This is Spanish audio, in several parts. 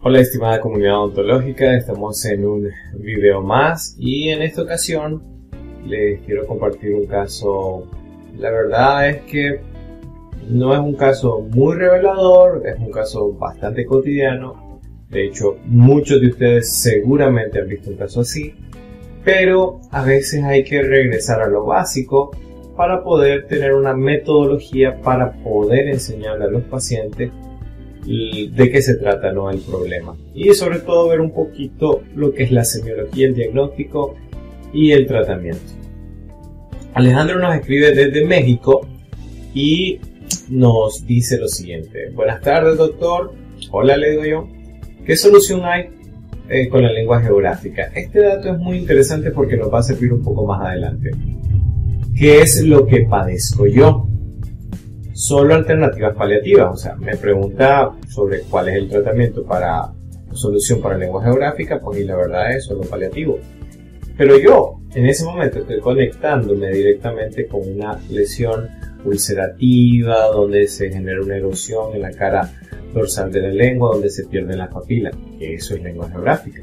Hola estimada comunidad ontológica, estamos en un video más y en esta ocasión les quiero compartir un caso, la verdad es que no es un caso muy revelador, es un caso bastante cotidiano, de hecho muchos de ustedes seguramente han visto un caso así, pero a veces hay que regresar a lo básico para poder tener una metodología para poder enseñarle a los pacientes de qué se trata ¿no? el problema. Y sobre todo ver un poquito lo que es la semiología, el diagnóstico y el tratamiento. Alejandro nos escribe desde México y nos dice lo siguiente. Buenas tardes doctor. Hola le digo yo. ¿Qué solución hay eh, con la lengua geográfica? Este dato es muy interesante porque nos va a servir un poco más adelante. ¿Qué es lo que padezco yo? Solo alternativas paliativas. O sea, me pregunta sobre cuál es el tratamiento para solución para lengua geográfica, pues y la verdad es solo paliativo. Pero yo en ese momento estoy conectándome directamente con una lesión ulcerativa donde se genera una erosión en la cara dorsal de la lengua donde se pierden las papilas. Eso es lengua geográfica.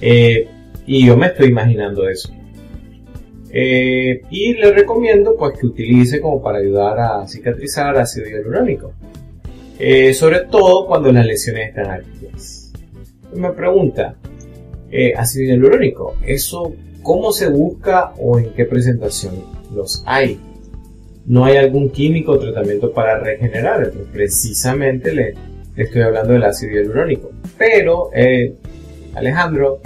Eh, y yo me estoy imaginando eso. Eh, y le recomiendo pues que utilice como para ayudar a cicatrizar ácido hialurónico. Eh, sobre todo cuando las lesiones están activas. Me pregunta, eh, ácido hialurónico, ¿eso cómo se busca o en qué presentación los hay? No hay algún químico o tratamiento para regenerar, entonces precisamente le estoy hablando del ácido hialurónico. Pero Alejandro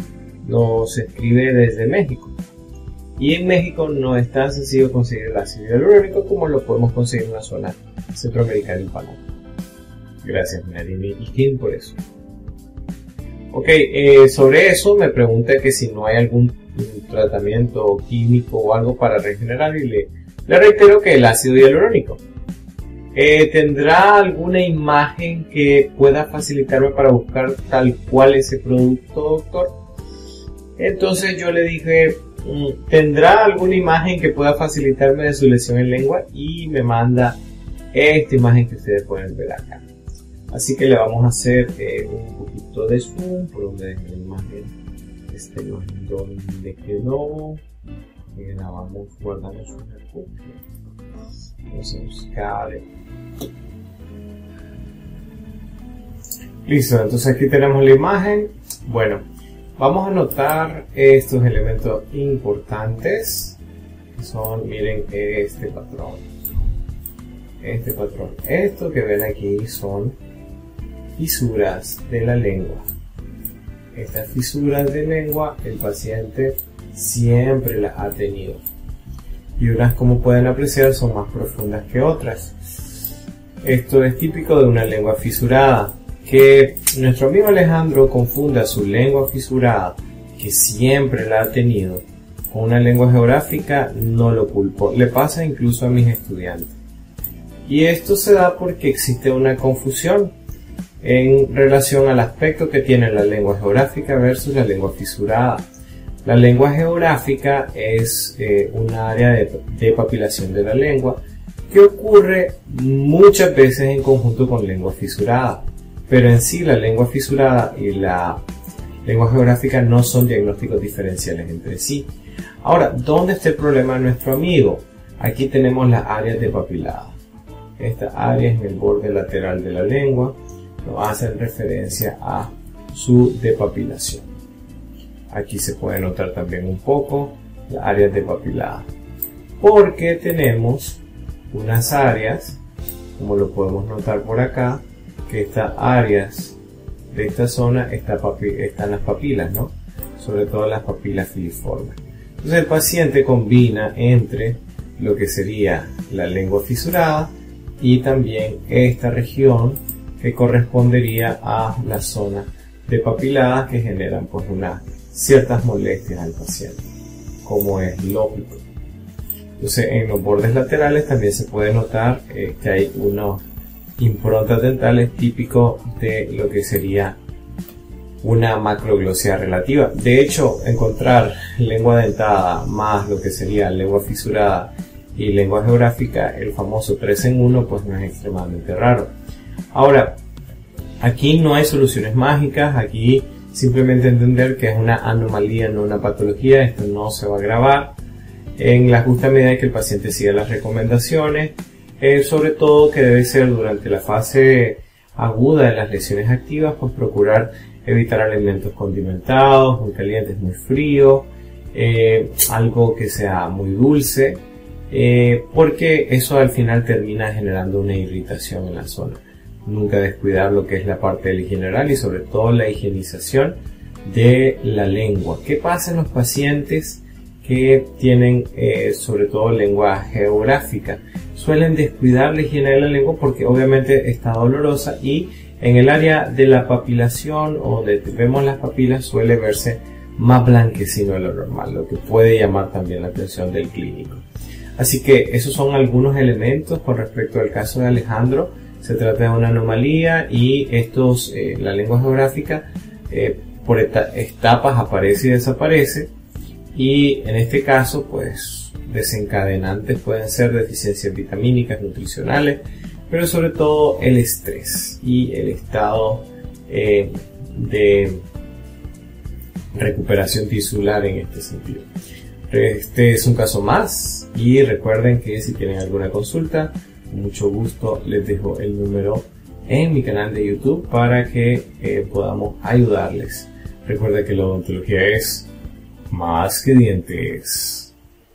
nos escribe desde México. Y en México no es tan sencillo conseguir el ácido hialurónico como lo podemos conseguir en la zona centroamericana y panamá. Gracias, Nadine Kim, por eso. Ok, eh, sobre eso me pregunta que si no hay algún tratamiento químico o algo para regenerar y le, le reitero que el ácido hialurónico. Eh, ¿Tendrá alguna imagen que pueda facilitarme para buscar tal cual ese producto, doctor? Entonces yo le dije, tendrá alguna imagen que pueda facilitarme de su lesión en lengua y me manda esta imagen que ustedes pueden ver acá. Así que le vamos a hacer eh, un poquito de zoom por donde la imagen este imagen donde quedó. Grabamos, guardamos una copia. Vamos a buscar. Listo, entonces aquí tenemos la imagen. Bueno, Vamos a notar estos elementos importantes que son, miren, este patrón. Este patrón. Esto que ven aquí son fisuras de la lengua. Estas fisuras de lengua el paciente siempre las ha tenido. Y unas, como pueden apreciar, son más profundas que otras. Esto es típico de una lengua fisurada que nuestro amigo Alejandro confunda su lengua fisurada, que siempre la ha tenido, con una lengua geográfica, no lo culpo. Le pasa incluso a mis estudiantes. Y esto se da porque existe una confusión en relación al aspecto que tiene la lengua geográfica versus la lengua fisurada. La lengua geográfica es eh, un área de, de papilación de la lengua que ocurre muchas veces en conjunto con lengua fisurada pero en sí la lengua fisurada y la lengua geográfica no son diagnósticos diferenciales entre sí. Ahora, ¿dónde está el problema de nuestro amigo? Aquí tenemos las áreas de papilada. Esta área en el borde lateral de la lengua nos hacen referencia a su depapilación. Aquí se puede notar también un poco las áreas de papilada. Porque tenemos unas áreas, como lo podemos notar por acá, que estas áreas de esta zona están las papilas, ¿no? Sobre todo las papilas filiformes. Entonces el paciente combina entre lo que sería la lengua fisurada y también esta región que correspondería a la zona de papiladas que generan pues unas ciertas molestias al paciente, como es lógico. Entonces en los bordes laterales también se puede notar eh, que hay unos improntas dentales típico de lo que sería una macroglosia relativa. De hecho, encontrar lengua dentada más lo que sería lengua fisurada y lengua geográfica, el famoso 3 en 1, pues no es extremadamente raro. Ahora, Aquí no hay soluciones mágicas, aquí simplemente entender que es una anomalía, no una patología, esto no se va a agravar en la justa medida que el paciente siga las recomendaciones, sobre todo que debe ser durante la fase aguda de las lesiones activas, pues procurar evitar alimentos condimentados, muy calientes, muy fríos, eh, algo que sea muy dulce, eh, porque eso al final termina generando una irritación en la zona. Nunca descuidar lo que es la parte del general y sobre todo la higienización de la lengua. ¿Qué pasa en los pacientes que tienen eh, sobre todo lengua geográfica? Suelen descuidar la higiene de la lengua porque obviamente está dolorosa y en el área de la papilación o donde vemos las papilas suele verse más blanquecino de lo normal, lo que puede llamar también la atención del clínico. Así que esos son algunos elementos con respecto al caso de Alejandro. Se trata de una anomalía y estos, eh, la lengua geográfica, eh, por etapas aparece y desaparece. Y en este caso, pues desencadenantes pueden ser deficiencias vitamínicas, nutricionales, pero sobre todo el estrés y el estado eh, de recuperación tisular en este sentido. Este es un caso más y recuerden que si tienen alguna consulta, con mucho gusto les dejo el número en mi canal de YouTube para que eh, podamos ayudarles. Recuerda que la odontología es más que dientes.